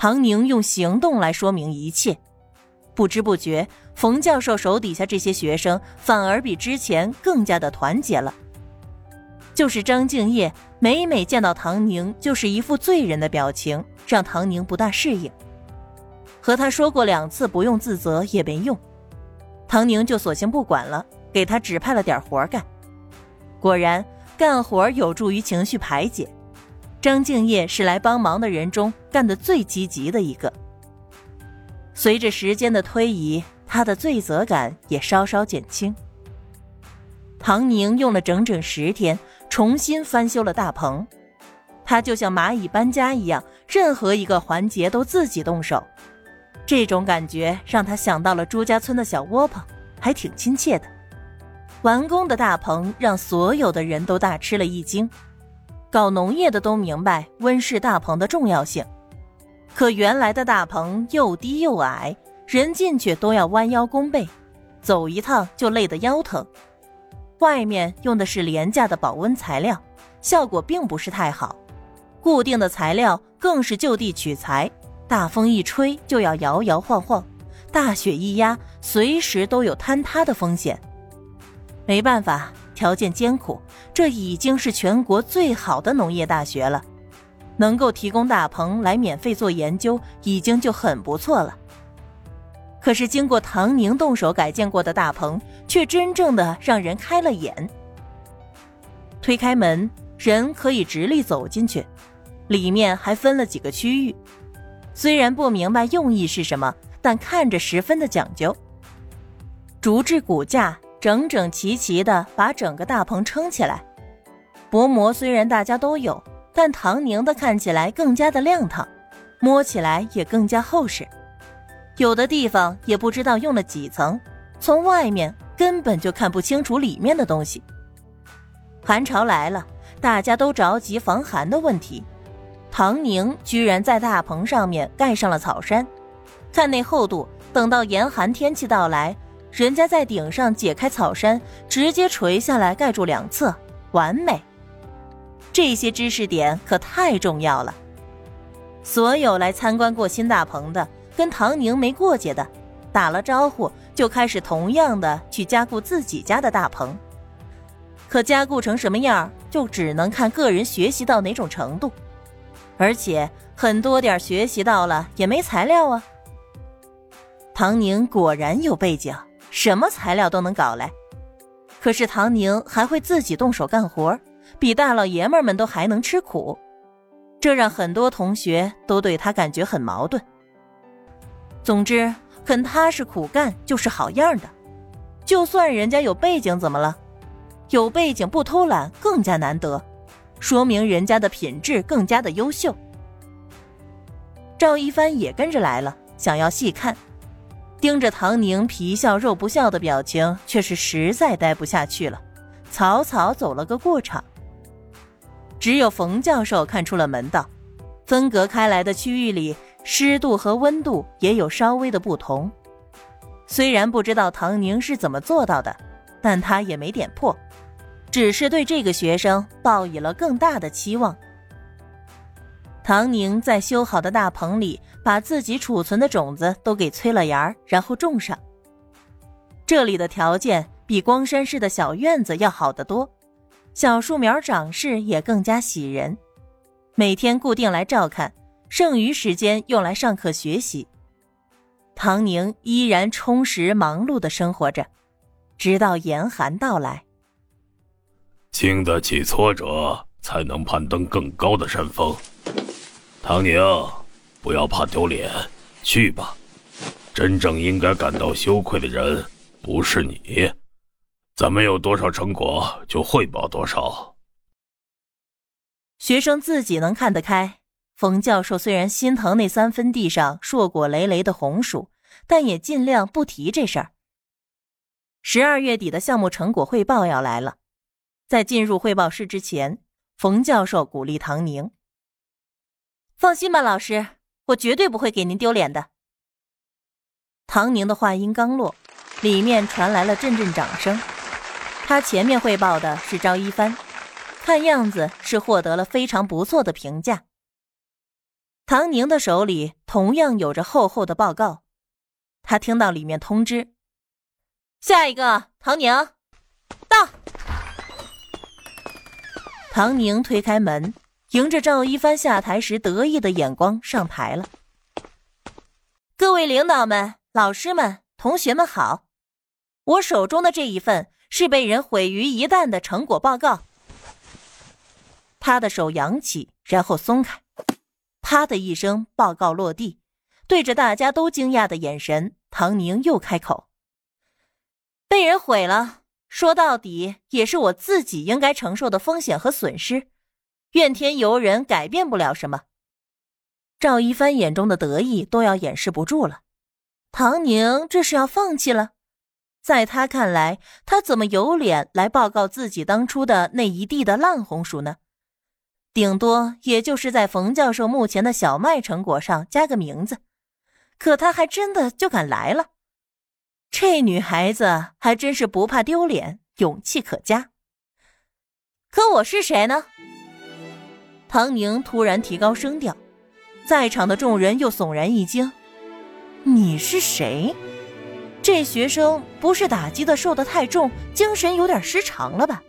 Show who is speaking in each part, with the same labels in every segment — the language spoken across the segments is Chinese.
Speaker 1: 唐宁用行动来说明一切。不知不觉，冯教授手底下这些学生反而比之前更加的团结了。就是张敬业，每每见到唐宁，就是一副罪人的表情，让唐宁不大适应。和他说过两次不用自责也没用，唐宁就索性不管了，给他指派了点活干。果然，干活有助于情绪排解。张敬业是来帮忙的人中干得最积极的一个。随着时间的推移，他的罪责感也稍稍减轻。唐宁用了整整十天，重新翻修了大棚。他就像蚂蚁搬家一样，任何一个环节都自己动手。这种感觉让他想到了朱家村的小窝棚，还挺亲切的。完工的大棚让所有的人都大吃了一惊。搞农业的都明白温室大棚的重要性。可原来的大棚又低又矮，人进去都要弯腰弓背，走一趟就累得腰疼。外面用的是廉价的保温材料，效果并不是太好。固定的材料更是就地取材，大风一吹就要摇摇晃晃，大雪一压，随时都有坍塌的风险。没办法，条件艰苦，这已经是全国最好的农业大学了。能够提供大棚来免费做研究，已经就很不错了。可是经过唐宁动手改建过的大棚，却真正的让人开了眼。推开门，人可以直立走进去，里面还分了几个区域。虽然不明白用意是什么，但看着十分的讲究。竹制骨架整整齐齐的把整个大棚撑起来。薄膜虽然大家都有。但唐宁的看起来更加的亮堂，摸起来也更加厚实，有的地方也不知道用了几层，从外面根本就看不清楚里面的东西。寒潮来了，大家都着急防寒的问题，唐宁居然在大棚上面盖上了草山，看那厚度，等到严寒天气到来，人家在顶上解开草山，直接垂下来盖住两侧，完美。这些知识点可太重要了。所有来参观过新大棚的，跟唐宁没过节的，打了招呼就开始同样的去加固自己家的大棚。可加固成什么样，就只能看个人学习到哪种程度。而且很多点学习到了也没材料啊。唐宁果然有背景，什么材料都能搞来。可是唐宁还会自己动手干活。比大老爷们们都还能吃苦，这让很多同学都对他感觉很矛盾。总之，肯踏实苦干就是好样的。就算人家有背景，怎么了？有背景不偷懒更加难得，说明人家的品质更加的优秀。赵一帆也跟着来了，想要细看，盯着唐宁皮笑肉不笑的表情，却是实在待不下去了，草草走了个过场。只有冯教授看出了门道，分隔开来的区域里湿度和温度也有稍微的不同。虽然不知道唐宁是怎么做到的，但他也没点破，只是对这个学生抱以了更大的期望。唐宁在修好的大棚里，把自己储存的种子都给催了芽，然后种上。这里的条件比光山市的小院子要好得多。小树苗长势也更加喜人，每天固定来照看，剩余时间用来上课学习。唐宁依然充实忙碌的生活着，直到严寒到来。
Speaker 2: 经得起挫折，才能攀登更高的山峰。唐宁，不要怕丢脸，去吧。真正应该感到羞愧的人，不是你。咱们有多少成果，就汇报多少。
Speaker 1: 学生自己能看得开。冯教授虽然心疼那三分地上硕果累累的红薯，但也尽量不提这事儿。十二月底的项目成果汇报要来了，在进入汇报室之前，冯教授鼓励唐宁：“放心吧，老师，我绝对不会给您丢脸的。”唐宁的话音刚落，里面传来了阵阵掌声。他前面汇报的是赵一帆，看样子是获得了非常不错的评价。唐宁的手里同样有着厚厚的报告，他听到里面通知：“下一个，唐宁，到。”唐宁推开门，迎着赵一帆下台时得意的眼光上台了。各位领导们、老师们、同学们好，我手中的这一份是被人毁于一旦的成果报告。他的手扬起，然后松开。啪的一声，报告落地。对着大家都惊讶的眼神，唐宁又开口：“被人毁了，说到底也是我自己应该承受的风险和损失。怨天尤人，改变不了什么。”赵一帆眼中的得意都要掩饰不住了。唐宁这是要放弃了？在他看来，他怎么有脸来报告自己当初的那一地的烂红薯呢？顶多也就是在冯教授目前的小麦成果上加个名字，可他还真的就敢来了。这女孩子还真是不怕丢脸，勇气可嘉。可我是谁呢？唐宁突然提高声调，在场的众人又悚然一惊：“你是谁？这学生不是打击的受得太重，精神有点失常了吧？”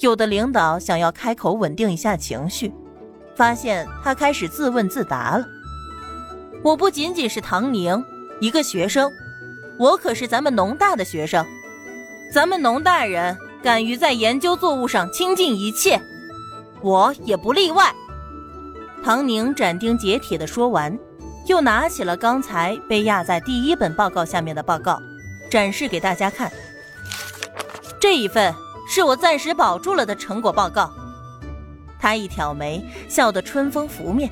Speaker 1: 有的领导想要开口稳定一下情绪，发现他开始自问自答了。我不仅仅是唐宁一个学生，我可是咱们农大的学生。咱们农大人敢于在研究作物上倾尽一切，我也不例外。唐宁斩钉截铁地说完，又拿起了刚才被压在第一本报告下面的报告，展示给大家看。这一份。是我暂时保住了的成果报告。他一挑眉，笑得春风拂面。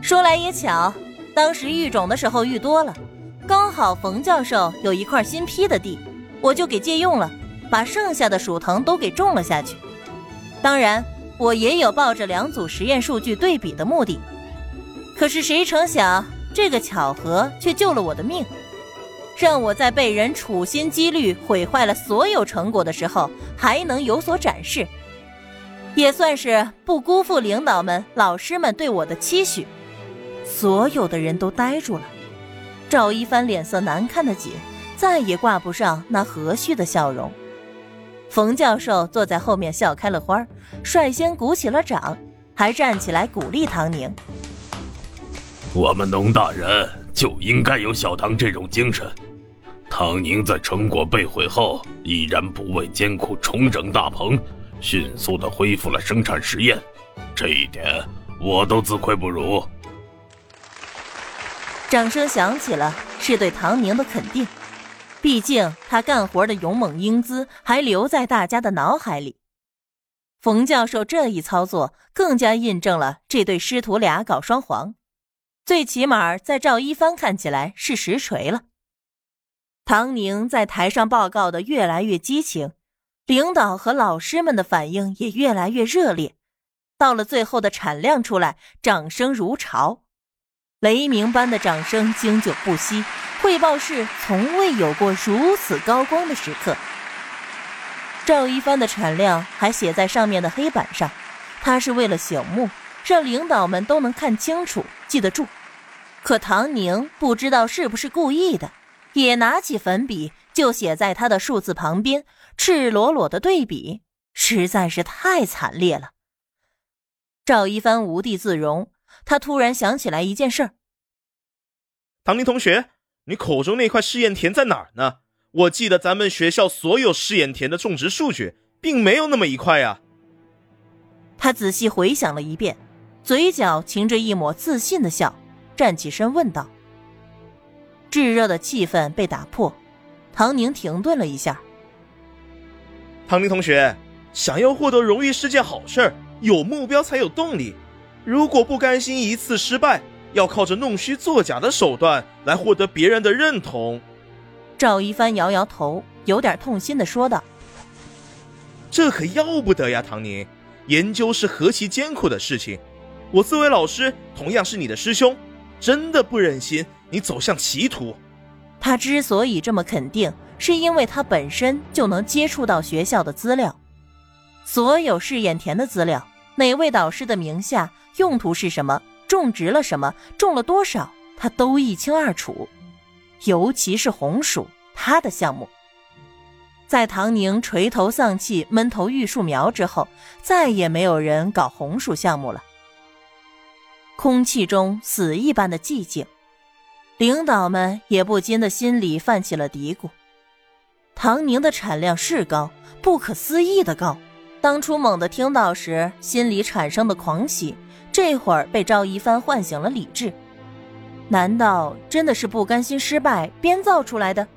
Speaker 1: 说来也巧，当时育种的时候育多了，刚好冯教授有一块新批的地，我就给借用了，把剩下的薯藤都给种了下去。当然，我也有抱着两组实验数据对比的目的。可是谁成想，这个巧合却救了我的命。让我在被人处心积虑毁坏了所有成果的时候，还能有所展示，也算是不辜负领导们、老师们对我的期许。所有的人都呆住了，赵一帆脸色难看的紧，再也挂不上那和煦的笑容。冯教授坐在后面笑开了花，率先鼓起了掌，还站起来鼓励唐宁：“
Speaker 2: 我们农大人就应该有小唐这种精神。”唐宁在成果被毁后，依然不畏艰苦，重整大棚，迅速的恢复了生产实验，这一点我都自愧不如。
Speaker 1: 掌声响起了，是对唐宁的肯定，毕竟他干活的勇猛英姿还留在大家的脑海里。冯教授这一操作，更加印证了这对师徒俩搞双簧，最起码在赵一帆看起来是实锤了。唐宁在台上报告的越来越激情，领导和老师们的反应也越来越热烈。到了最后的产量出来，掌声如潮，雷鸣般的掌声经久不息。汇报室从未有过如此高光的时刻。赵一帆的产量还写在上面的黑板上，他是为了醒目，让领导们都能看清楚、记得住。可唐宁不知道是不是故意的。也拿起粉笔就写在他的数字旁边，赤裸裸的对比实在是太惨烈了。赵一帆无地自容，他突然想起来一件事儿：
Speaker 3: 唐宁同学，你口中那块试验田在哪儿呢？我记得咱们学校所有试验田的种植数据，并没有那么一块呀。
Speaker 1: 他仔细回想了一遍，嘴角噙着一抹自信的笑，站起身问道。炙热的气氛被打破，唐宁停顿了一下。
Speaker 3: 唐宁同学，想要获得荣誉是件好事儿，有目标才有动力。如果不甘心一次失败，要靠着弄虚作假的手段来获得别人的认同。
Speaker 1: 赵一帆摇摇头，有点痛心的说道：“
Speaker 3: 这可要不得呀，唐宁，研究是何其艰苦的事情。我作为老师，同样是你的师兄，真的不忍心。”你走向歧途。
Speaker 1: 他之所以这么肯定，是因为他本身就能接触到学校的资料，所有试验田的资料，哪位导师的名下，用途是什么，种植了什么，种了多少，他都一清二楚。尤其是红薯，他的项目。在唐宁垂头丧气、闷头育树苗之后，再也没有人搞红薯项目了。空气中死一般的寂静，领导们也不禁的心里泛起了嘀咕：唐宁的产量是高，不可思议的高。当初猛地听到时，心里产生的狂喜，这会儿被赵一帆唤醒了理智。难道真的是不甘心失败编造出来的？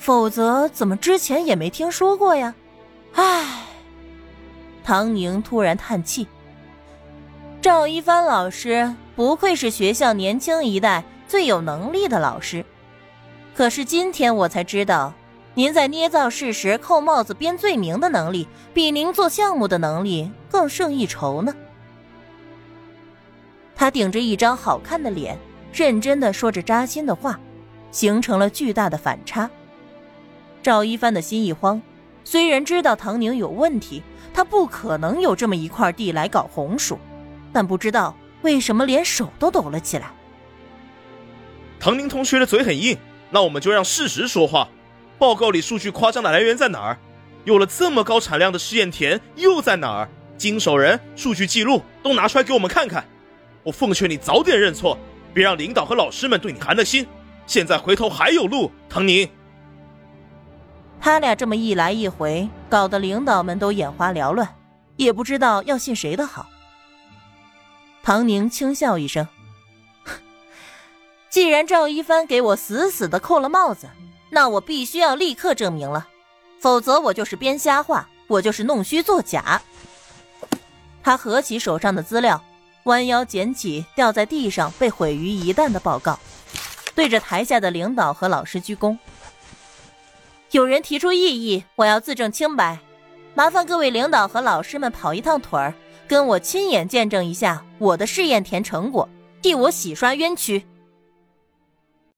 Speaker 1: 否则怎么之前也没听说过呀？唉，唐宁突然叹气。赵一帆老师不愧是学校年轻一代最有能力的老师，可是今天我才知道，您在捏造事实、扣帽子、编罪名的能力，比您做项目的能力更胜一筹呢。他顶着一张好看的脸。认真的说着扎心的话，形成了巨大的反差。赵一帆的心一慌，虽然知道唐宁有问题，他不可能有这么一块地来搞红薯，但不知道为什么连手都抖了起来。
Speaker 3: 唐宁同学的嘴很硬，那我们就让事实说话。报告里数据夸张的来源在哪儿？有了这么高产量的试验田又在哪儿？经手人、数据记录都拿出来给我们看看。我奉劝你早点认错。别让领导和老师们对你寒了心。现在回头还有路，唐宁。
Speaker 1: 他俩这么一来一回，搞得领导们都眼花缭乱，也不知道要信谁的好。唐宁轻笑一声：“既然赵一帆给我死死的扣了帽子，那我必须要立刻证明了，否则我就是编瞎话，我就是弄虚作假。”他合起手上的资料。弯腰捡起掉在地上被毁于一旦的报告，对着台下的领导和老师鞠躬。有人提出异议，我要自证清白，麻烦各位领导和老师们跑一趟腿儿，跟我亲眼见证一下我的试验田成果，替我洗刷冤屈。